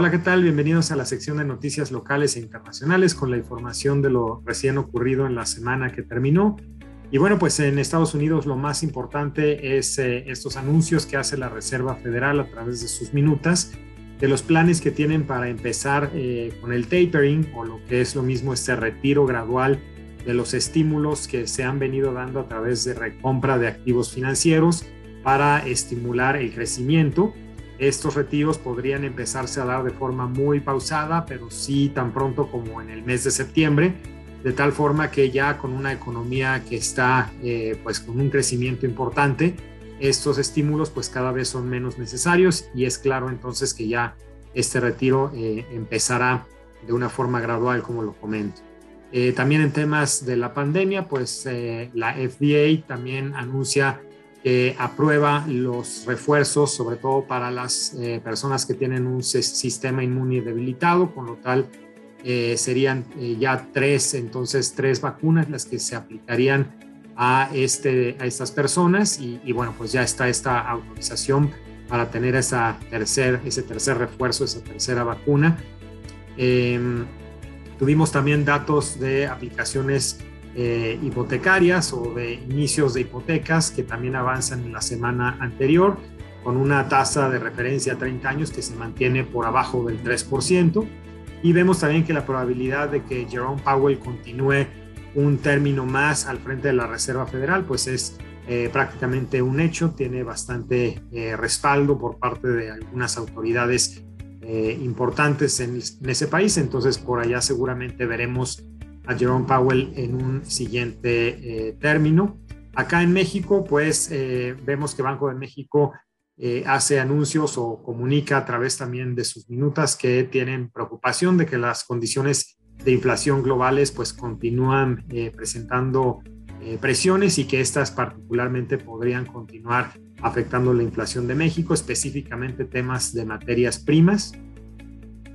Hola, ¿qué tal? Bienvenidos a la sección de noticias locales e internacionales con la información de lo recién ocurrido en la semana que terminó. Y bueno, pues en Estados Unidos lo más importante es eh, estos anuncios que hace la Reserva Federal a través de sus minutas de los planes que tienen para empezar eh, con el tapering o lo que es lo mismo este retiro gradual de los estímulos que se han venido dando a través de recompra de activos financieros para estimular el crecimiento. Estos retiros podrían empezarse a dar de forma muy pausada, pero sí tan pronto como en el mes de septiembre, de tal forma que ya con una economía que está eh, pues con un crecimiento importante, estos estímulos pues cada vez son menos necesarios y es claro entonces que ya este retiro eh, empezará de una forma gradual como lo comento. Eh, también en temas de la pandemia pues la FDA también anuncia que aprueba los refuerzos, sobre todo para las eh, personas que tienen un sistema inmune debilitado, con lo tal eh, serían eh, ya tres, entonces tres vacunas las que se aplicarían a, este, a estas personas y, y bueno, pues ya está esta autorización para tener esa tercer, ese tercer refuerzo, esa tercera vacuna. Em, tuvimos también datos de aplicaciones eh, hipotecarias o de inicios de hipotecas que también avanzan en la semana anterior con una tasa de referencia a 30 años que se mantiene por abajo del 3%. Y vemos también que la probabilidad de que Jerome Powell continúe un término más al frente de la Reserva Federal, pues es eh, prácticamente un hecho, tiene bastante eh, respaldo por parte de algunas autoridades importantes en, en, ese país, entonces por allá seguramente veremos a Jerome Powell en un siguiente eh, término. Acá en México, pues eh, vemos que Banco de México eh, hace anuncios o comunica a través también de sus minutas que tienen preocupación de que las condiciones de inflación globales pues continúan presentando presiones y que estas particularmente podrían continuar afectando la inflación de México, específicamente temas de materias primas.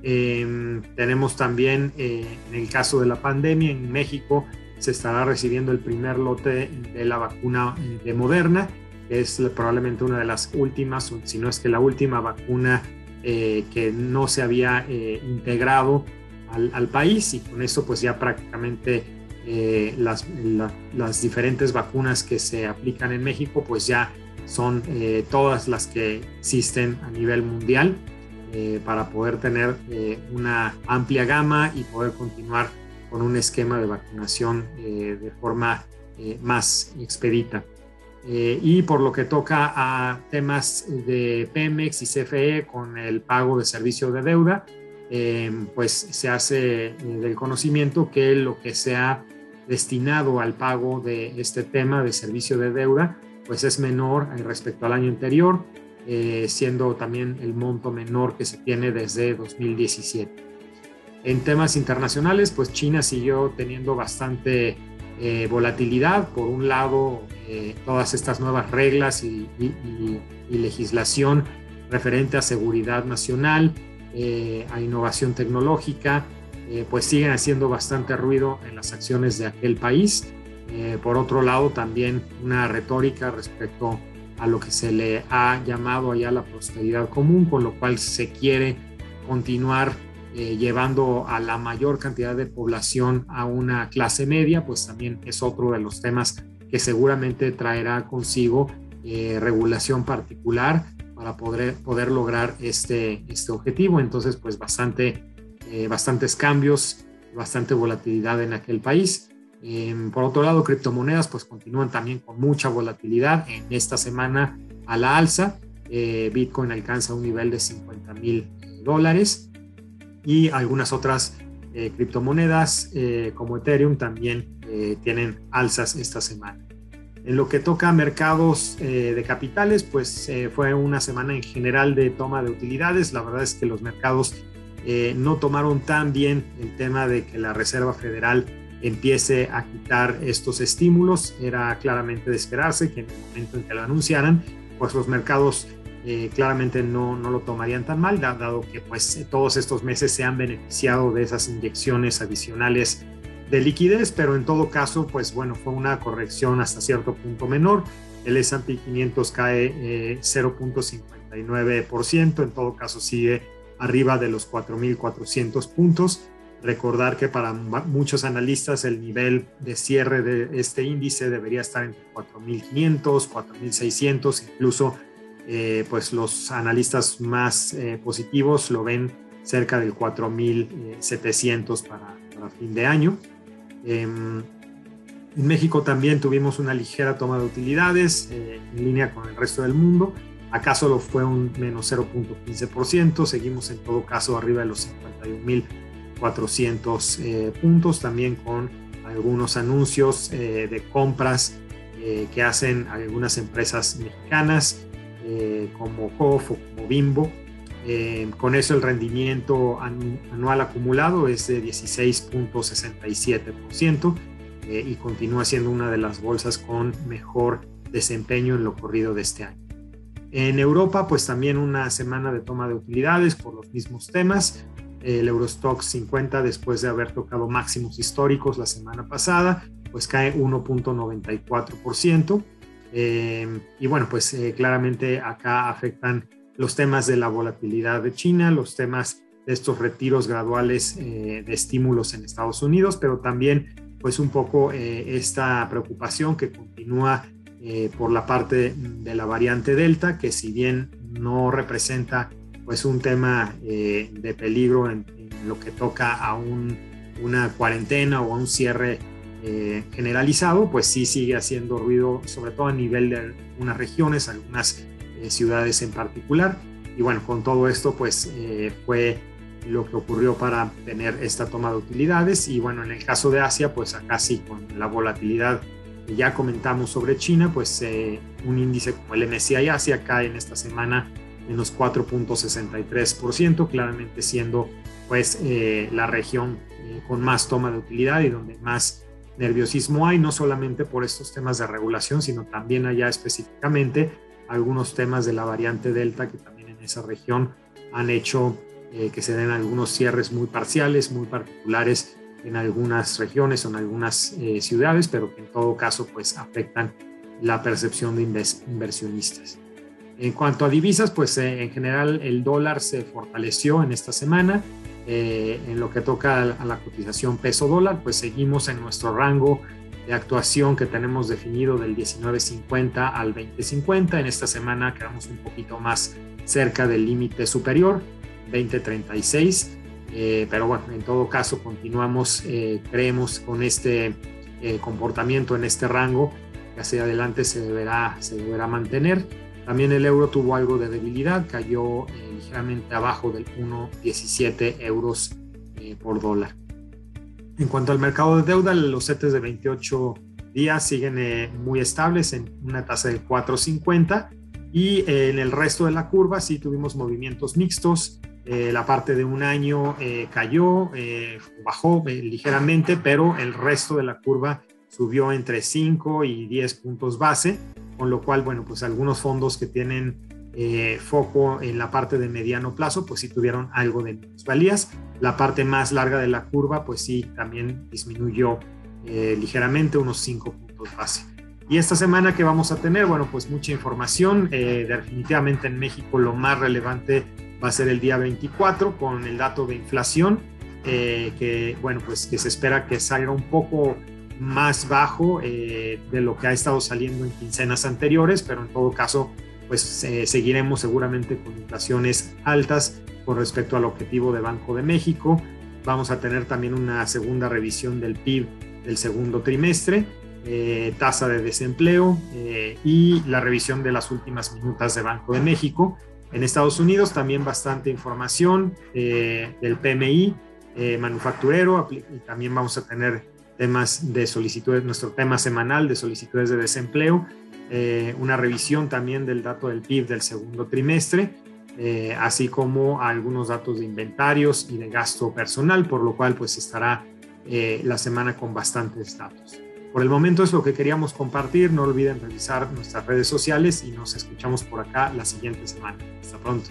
Em, tenemos también, eh, en el caso de la pandemia, en México se estará recibiendo el primer lote de la vacuna de Moderna, que es probablemente una de las últimas, si no es que la última vacuna eh, que no se había eh, integrado al, país y con eso pues ya prácticamente las, las, diferentes vacunas que se aplican en México pues ya son todas las que existen a nivel mundial. Eh, para poder tener eh, una amplia gama y poder continuar con un esquema de vacunación eh, de forma más expedita. y por lo que toca a temas de Pemex y CFE con el pago de servicio de deuda, pues se hace del conocimiento que lo que se ha destinado al pago de este tema de servicio de deuda, pues es menor respecto al año anterior eh, siendo también el monto menor que se tiene desde 2017. En temas internacionales, pues China siguió teniendo bastante eh, volatilidad. Por un lado, eh, todas estas nuevas reglas y, legislación referente a seguridad nacional, a innovación tecnológica, pues siguen haciendo bastante ruido en las acciones de aquel país. por otro lado, también una retórica respecto a lo que se le ha llamado allá la prosperidad común, con lo cual se quiere continuar eh, llevando a la mayor cantidad de población a una clase media, pues también es otro de los temas que seguramente traerá consigo eh, regulación particular para poder, poder lograr este, este objetivo. Entonces, pues bastante, eh, bastantes cambios, bastante volatilidad en aquel país. Em, por otro lado, criptomonedas pues continúan también con mucha volatilidad. En esta semana a la alza, eh, Bitcoin alcanza un nivel de 50 mil dólares y algunas otras eh, criptomonedas eh, como Ethereum también tienen alzas esta semana. En lo que toca a mercados de capitales, pues fue una semana en general de toma de utilidades. La verdad es que los mercados no tomaron tan bien el tema de que la Reserva Federal empiece a quitar estos estímulos. Era claramente de esperarse que en el momento en que lo anunciaran, pues los mercados eh, claramente no, no, lo tomarían tan mal, dado que pues todos estos meses se han beneficiado de esas inyecciones adicionales de liquidez, pero en todo caso, pues bueno, fue una corrección hasta cierto punto menor. El S&P 500 cae 0.59%, eh, en todo caso sigue arriba de los 4.400 puntos. Recordar que para muchos analistas el nivel de cierre de este índice debería estar entre 4.500, 4.600, incluso eh, pues los analistas más eh, positivos lo ven cerca del 4.700 para, para fin de año. Em, en México también tuvimos una ligera toma de utilidades eh, en línea con el resto del mundo. Acá solo fue un menos 0.15%. Seguimos en todo caso arriba de los 51.400 eh, puntos, también con algunos anuncios eh, de compras que hacen algunas empresas mexicanas como COF o como Bimbo. con eso el rendimiento anual acumulado es de 16.67% eh, y continúa siendo una de las bolsas con mejor desempeño en lo corrido de este año. En Europa, pues también una semana de toma de utilidades por los mismos temas. El Eurostock 50, después de haber tocado máximos históricos la semana pasada, pues cae 1.94%. Eh, y bueno, pues eh, claramente acá afectan los temas de la volatilidad de China, los temas de estos retiros graduales de estímulos en Estados Unidos, pero también pues un poco eh, esta preocupación que continúa eh, por la parte de la variante Delta, que si bien no representa pues un tema eh, de peligro en, lo que toca a una cuarentena o a un cierre generalizado, pues sí sigue haciendo ruido, sobre todo a nivel de algunas regiones, algunas ciudades en particular. Y bueno, con todo esto, pues fue lo que ocurrió para tener esta toma de utilidades. Y bueno, en el caso de Asia, pues acá sí, con la volatilidad que ya comentamos sobre China, pues eh, un índice como el MSCI Asia cae en esta semana menos 4.63%, claramente siendo pues eh, la región eh, con más toma de utilidad y donde más nerviosismo hay, no solamente por estos temas de regulación, sino también allá específicamente algunos temas de la variante Delta que también en esa región han hecho eh, que se den algunos cierres muy parciales, muy particulares en algunas regiones o en algunas eh, ciudades, pero que en todo caso pues afectan la percepción de inversionistas. En cuanto a divisas, pues eh, en general el dólar se fortaleció en esta semana. en lo que toca a la cotización peso dólar, pues seguimos en nuestro rango de actuación que tenemos definido del 19.50 al 20.50. En esta semana quedamos un poquito más cerca del límite superior. 2036. Eh, pero bueno, en todo caso continuamos, eh, creemos, con este eh, comportamiento en este rango que hacia adelante se deberá, se deberá mantener. También el euro tuvo algo de debilidad, cayó ligeramente abajo del 1,17 euros por dólar. En cuanto al mercado de deuda, los CETES de 28 días siguen muy estables en una tasa de 4,50 y en el resto de la curva sí tuvimos movimientos mixtos. Eh, la parte de un año eh, cayó, eh, bajó ligeramente, pero el resto de la curva subió entre 5 y 10 puntos base, con lo cual, bueno, pues algunos fondos que tienen foco en la parte de mediano plazo, pues sí tuvieron algo de minusvalías. La parte más larga de la curva, pues sí, también disminuyó ligeramente, unos 5 puntos base. Y esta semana que vamos a tener, bueno, pues mucha información. definitivamente en México lo más relevante va a ser el día 24 con el dato de inflación, eh, que bueno, pues que se espera que salga un poco más bajo eh, de lo que ha estado saliendo en quincenas anteriores, pero en todo caso, pues eh, seguiremos seguramente con inflaciones altas con respecto al objetivo de Banco de México. Vamos a tener también una segunda revisión del PIB del segundo trimestre, tasa de desempleo y la revisión de las últimas minutas de Banco de México. En Estados Unidos también bastante información eh, del PMI eh, manufacturero y también vamos a tener temas de solicitudes, nuestro tema semanal de solicitudes de desempleo, eh, una revisión también del dato del PIB del segundo trimestre, así como algunos datos de inventarios y de gasto personal, por lo cual pues estará la semana con bastantes datos. Por el momento es lo que queríamos compartir. No olviden revisar nuestras redes sociales y nos escuchamos por acá la siguiente semana. Hasta pronto.